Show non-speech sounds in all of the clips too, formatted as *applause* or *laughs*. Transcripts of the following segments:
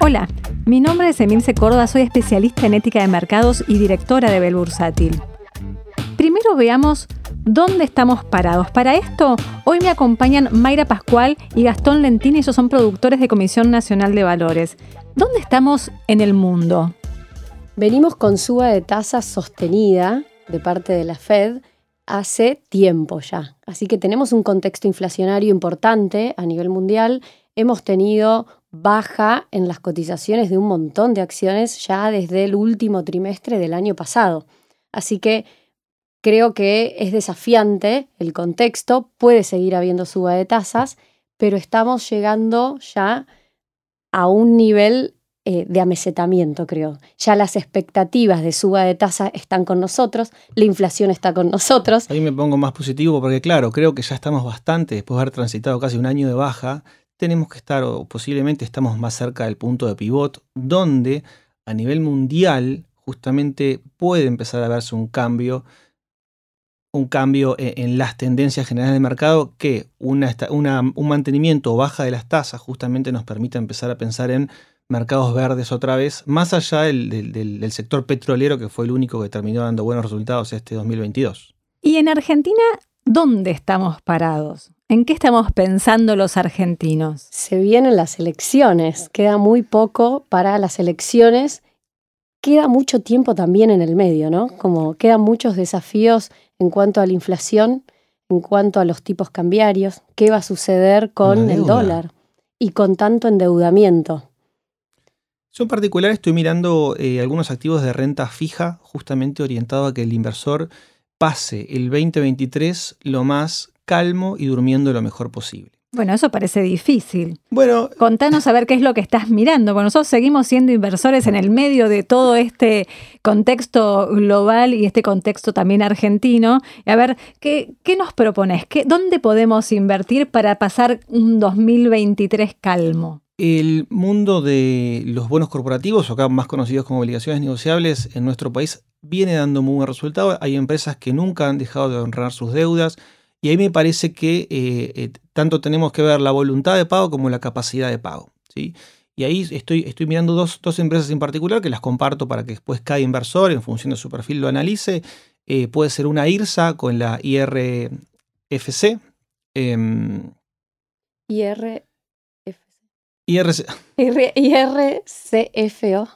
Hola, mi nombre es Emilce Córdoba, soy especialista en ética de mercados y directora de Bel Bursátil. Primero veamos dónde estamos parados. Para esto, hoy me acompañan Mayra Pascual y Gastón Lentini, ellos son productores de Comisión Nacional de Valores. ¿Dónde estamos en el mundo? Venimos con suba de tasas sostenida de parte de la Fed hace tiempo ya. Así que tenemos un contexto inflacionario importante a nivel mundial. Hemos tenido baja en las cotizaciones de un montón de acciones ya desde el último trimestre del año pasado. Así que creo que es desafiante el contexto, puede seguir habiendo suba de tasas, pero estamos llegando ya a un nivel eh, de amesetamiento, creo. Ya las expectativas de suba de tasa están con nosotros, la inflación está con nosotros. Ahí me pongo más positivo porque, claro, creo que ya estamos bastante, después de haber transitado casi un año de baja, tenemos que estar, o posiblemente estamos más cerca del punto de pivot, donde a nivel mundial justamente puede empezar a verse un cambio, un cambio e, en, las tendencias generales del mercado que un mantenimiento o baja de las tasas justamente nos permita empezar a pensar en mercados verdes otra vez, más allá del, del sector petrolero que fue el único que terminó dando buenos resultados este 2022. Y en Argentina, ¿dónde estamos parados? ¿En qué estamos pensando los argentinos? Se vienen las elecciones, queda muy poco para las elecciones, queda mucho tiempo también en el medio, ¿no? Como quedan muchos desafíos en cuanto a la inflación, en cuanto a los tipos cambiarios, qué va a suceder con el dólar y con tanto endeudamiento. Yo en particular estoy mirando eh, algunos activos de renta fija justamente orientado a que el inversor pase el 2023 lo más calmo y durmiendo lo mejor posible. Bueno, eso parece difícil. Bueno, contanos a ver qué es lo que estás mirando. Bueno, nosotros seguimos siendo inversores en el medio de todo este contexto global y este contexto también argentino. A ver, ¿qué, qué nos propones? ¿Qué, ¿Dónde podemos invertir para pasar un 2023 calmo? El mundo de los bonos corporativos, o acá más conocidos como obligaciones negociables, en nuestro país viene dando muy buen resultado. Hay empresas que nunca han dejado de honrar sus deudas y ahí me parece que eh, eh, tanto tenemos que ver la voluntad de pago como la capacidad de pago. ¿sí? Y ahí estoy, estoy mirando dos, empresas en particular que las comparto para que después cada inversor, en función de su perfil, lo analice. Eh, puede ser una IRSA con la IRFC. Em, IRFC. IRCFO.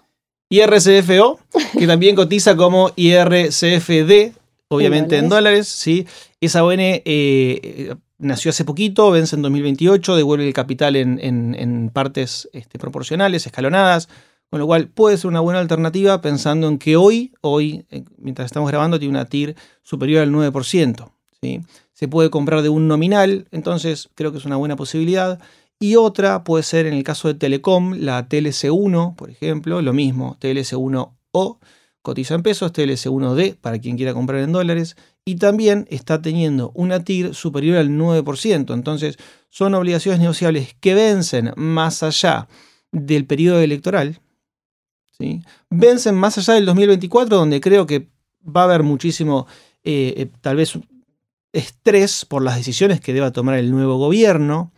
IRCFO, que también cotiza como IRCFD, obviamente en dólares, ¿sí? Esa ON eh, nació hace poquito, vence en 2028, devuelve el capital en, partes este, proporcionales, escalonadas, con lo cual puede ser una buena alternativa pensando en que hoy, hoy, eh, mientras estamos grabando, tiene una TIR superior al 9%. ¿sí? Se puede comprar de un nominal, entonces creo que es una buena posibilidad. Y otra puede ser en el caso de Telecom, la TLC1, por ejemplo, lo mismo, TLC1O cotiza en pesos, TLC1D para quien quiera comprar en dólares y también está teniendo una TIR superior al 9%. Entonces son obligaciones negociables que vencen más allá del periodo electoral. ¿sí? Vencen más allá del 2024 donde creo que va a haber muchísimo, eh, eh, tal vez, estrés por las decisiones que deba tomar el nuevo gobierno.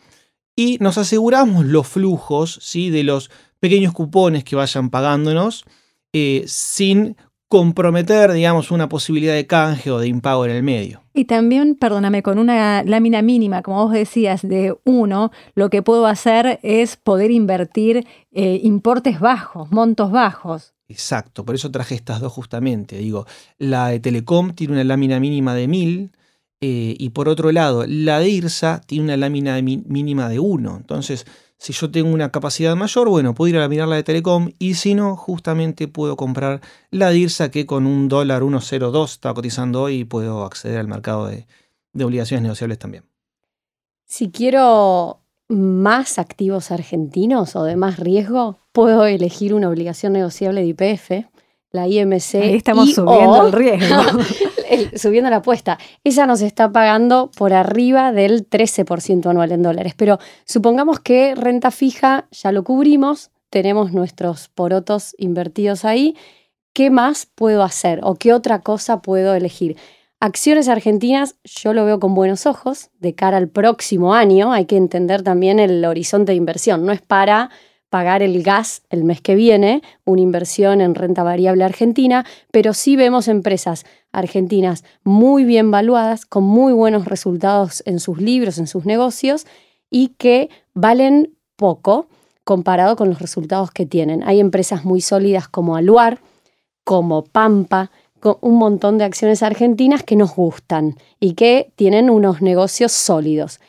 Y nos aseguramos los flujos ¿sí? de los pequeños cupones que vayan pagándonos eh, sin comprometer, digamos, una posibilidad de canje o de impago en el medio. Y también, perdóname, con una lámina mínima, como vos decías, de uno, lo que puedo hacer es poder invertir eh, importes bajos, montos bajos. Exacto, por eso traje estas dos justamente. Digo, la de Telecom tiene una lámina mínima de 1000 eh, y por otro lado, la de IRSA tiene una lámina mínima de 1. Entonces, si yo tengo una capacidad mayor, bueno, puedo ir a mirar la de Telecom y si no, justamente puedo comprar la DIRSA que con un dólar 1.02 está cotizando hoy y puedo acceder al mercado de, obligaciones negociables también. Si quiero más activos argentinos o de más riesgo, puedo elegir una obligación negociable de IPF, la IMC. Ahí estamos subiendo el riesgo. *laughs* subiendo la apuesta. Ella nos está pagando por arriba del 13% anual en dólares. Pero supongamos que renta fija ya lo cubrimos, tenemos nuestros porotos invertidos ahí. ¿Qué más puedo hacer o qué otra cosa puedo elegir? Acciones argentinas yo lo veo con buenos ojos de cara al próximo año. Hay que entender también el horizonte de inversión. No es para pagar el gas el mes que viene, una inversión en renta variable argentina, pero sí vemos empresas argentinas muy bien valuadas, con muy buenos resultados en sus libros, en sus negocios, y que valen poco comparado con los resultados que tienen. Hay empresas muy sólidas como Aluar, como Pampa, con un montón de acciones argentinas que nos gustan y que tienen unos negocios sólidos.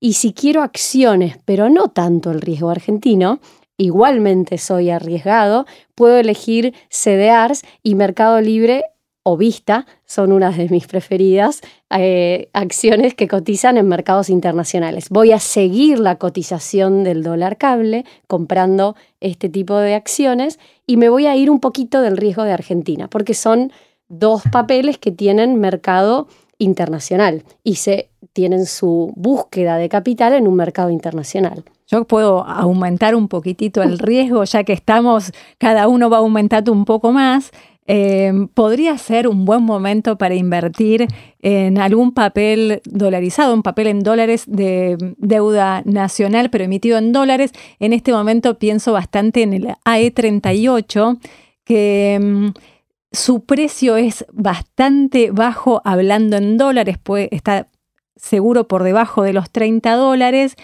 Y si quiero acciones, pero no tanto el riesgo argentino, igualmente soy arriesgado, puedo elegir CDRs y Mercado Libre o Vista son unas de mis preferidas eh, acciones que cotizan en mercados internacionales. Voy a seguir la cotización del dólar cable comprando este tipo de acciones y me voy a ir un poquito del riesgo de Argentina, porque son dos papeles que tienen mercado internacional y se tienen su búsqueda de capital en un mercado internacional. Yo puedo aumentar un poquitito el riesgo, ya que estamos, cada uno va aumentando un poco más. Eh, podría ser un buen momento para invertir en algún papel dolarizado, un papel en dólares de deuda nacional, pero emitido en dólares. En este momento pienso bastante en el AE38, que mm, su precio es bastante bajo hablando en dólares, pues está seguro por debajo de los 30 dólares,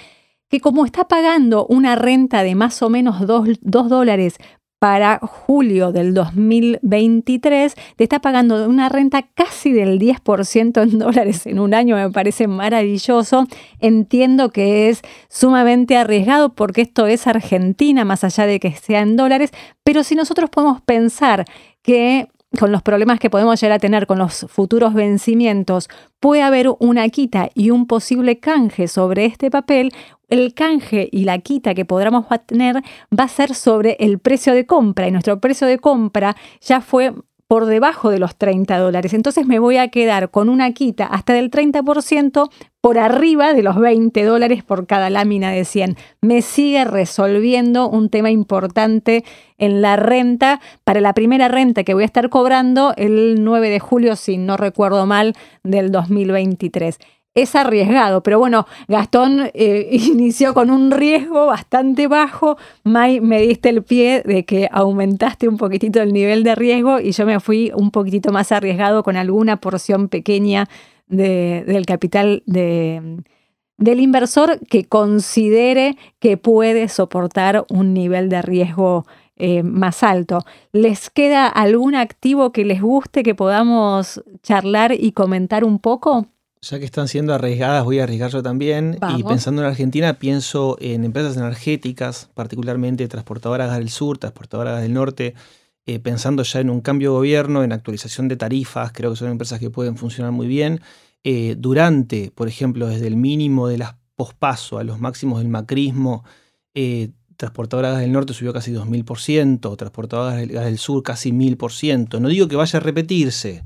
que como está pagando una renta de más o menos 2, dólares para julio del 2023, te está pagando una renta casi del 10% en dólares en un año, me parece maravilloso. Entiendo que es sumamente arriesgado porque esto es Argentina, más allá de que sea en dólares, pero si nosotros podemos pensar que con los problemas que podemos llegar a tener con los futuros vencimientos, puede haber una quita y un posible canje sobre este papel, el canje y la quita que podamos tener va a ser sobre el precio de compra y nuestro precio de compra ya fue por debajo de los 30 dólares. Entonces me voy a quedar con una quita hasta del 30% por arriba de los 20 dólares por cada lámina de 100. Me sigue resolviendo un tema importante en la renta. Para la primera renta que voy a estar cobrando el 9 de julio, si no recuerdo mal, del 2023 es arriesgado, pero bueno, Gastón eh, *laughs* inició con un riesgo bastante bajo, May me diste el pie de que aumentaste un poquitito el nivel de riesgo y yo me fui un poquitito más arriesgado con alguna porción pequeña del capital del inversor que considere que puede soportar un nivel de riesgo eh, más alto. ¿Les queda algún activo que les guste que podamos charlar y comentar un poco? Ya que están siendo arriesgadas, voy a arriesgar yo también. Y pensando en Argentina, pienso en empresas energéticas, particularmente transportadoras del sur, transportadoras del norte, eh, pensando ya en un cambio de gobierno, en actualización de tarifas, creo que son empresas que pueden funcionar muy bien. Eh, durante, por ejemplo, desde el mínimo de las pospaso a los máximos del macrismo, eh, transportadoras del norte subió casi 2.000%, transportadoras del sur casi 1.000%. No digo que vaya a repetirse,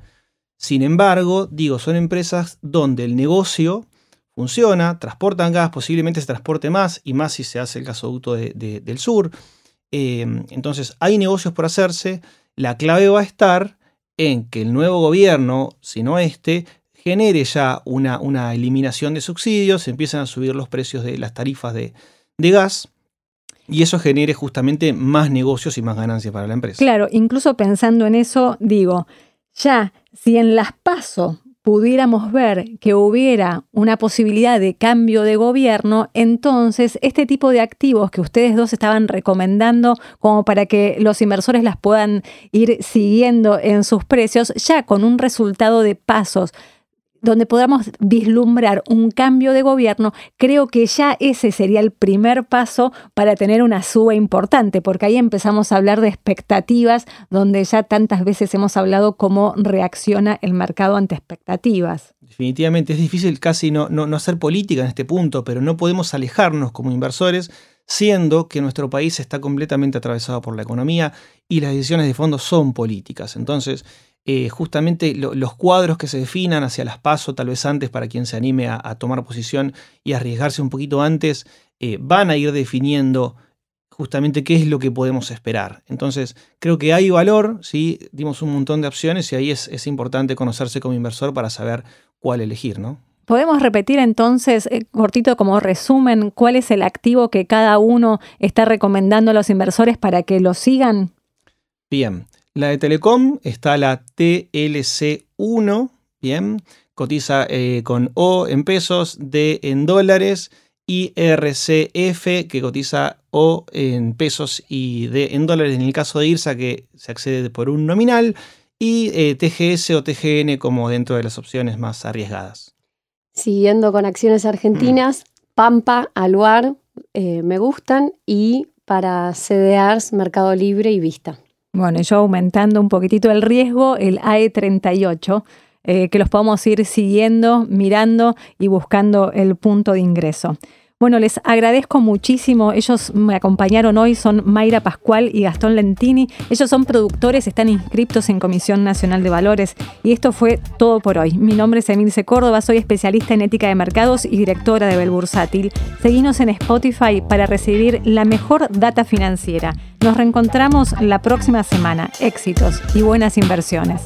sin embargo, digo, son empresas donde el negocio funciona, transportan gas, posiblemente se transporte más, y más si se hace el gasoducto del sur. Em, entonces, hay negocios por hacerse. La clave va a estar en que el nuevo gobierno, si no este, genere ya una, una eliminación de subsidios, empiezan a subir los precios de las tarifas de, de gas. Y eso genere justamente más negocios y más ganancias para la empresa. Claro, incluso pensando en eso, digo, ya, si en las PASO pudiéramos ver que hubiera una posibilidad de cambio de gobierno, entonces este tipo de activos que ustedes dos estaban recomendando como para que los inversores las puedan ir siguiendo en sus precios, ya con un resultado de pasos donde podamos vislumbrar un cambio de gobierno, creo que ya ese sería el primer paso para tener una suba importante, porque ahí empezamos a hablar de expectativas, donde ya tantas veces hemos hablado cómo reacciona el mercado ante expectativas. Definitivamente es difícil casi no, no, hacer política en este punto, pero no podemos alejarnos como inversores siendo que nuestro país está completamente atravesado por la economía y las decisiones de fondo son políticas. Entonces, eh, justamente los cuadros que se definan hacia las pasos, tal vez antes para quien se anime a, tomar posición y arriesgarse un poquito antes, eh, van a ir definiendo justamente qué es lo que podemos esperar. Entonces, creo que hay valor, ¿sí? dimos un montón de opciones y ahí es, es importante conocerse como inversor para saber cuál elegir, ¿no? ¿Podemos repetir entonces, eh, cortito como resumen, cuál es el activo que cada uno está recomendando a los inversores para que lo sigan? Bien, la de Telecom está la TLC1, bien, cotiza eh, con O en pesos, D en dólares, y RCF que cotiza O en pesos y D en dólares en el caso de IRSA que se accede por un nominal, y eh, TGS o TGN como dentro de las opciones más arriesgadas. Siguiendo con acciones argentinas, Pampa, Aluar, eh, me gustan y para CDRs, Mercado Libre y Vista. Bueno, yo aumentando un poquitito el riesgo, el AE38, eh, que los podemos ir siguiendo, mirando y buscando el punto de ingreso. Bueno, les agradezco muchísimo. Ellos me acompañaron hoy, son Mayra Pascual y Gastón Lentini. Ellos son productores, están inscritos en Comisión Nacional de Valores. Y esto fue todo por hoy. Mi nombre es Emilce Córdoba, soy especialista en ética de mercados y directora de Belbursátil. Seguimos en Spotify para recibir la mejor data financiera. Nos reencontramos la próxima semana. Éxitos y buenas inversiones.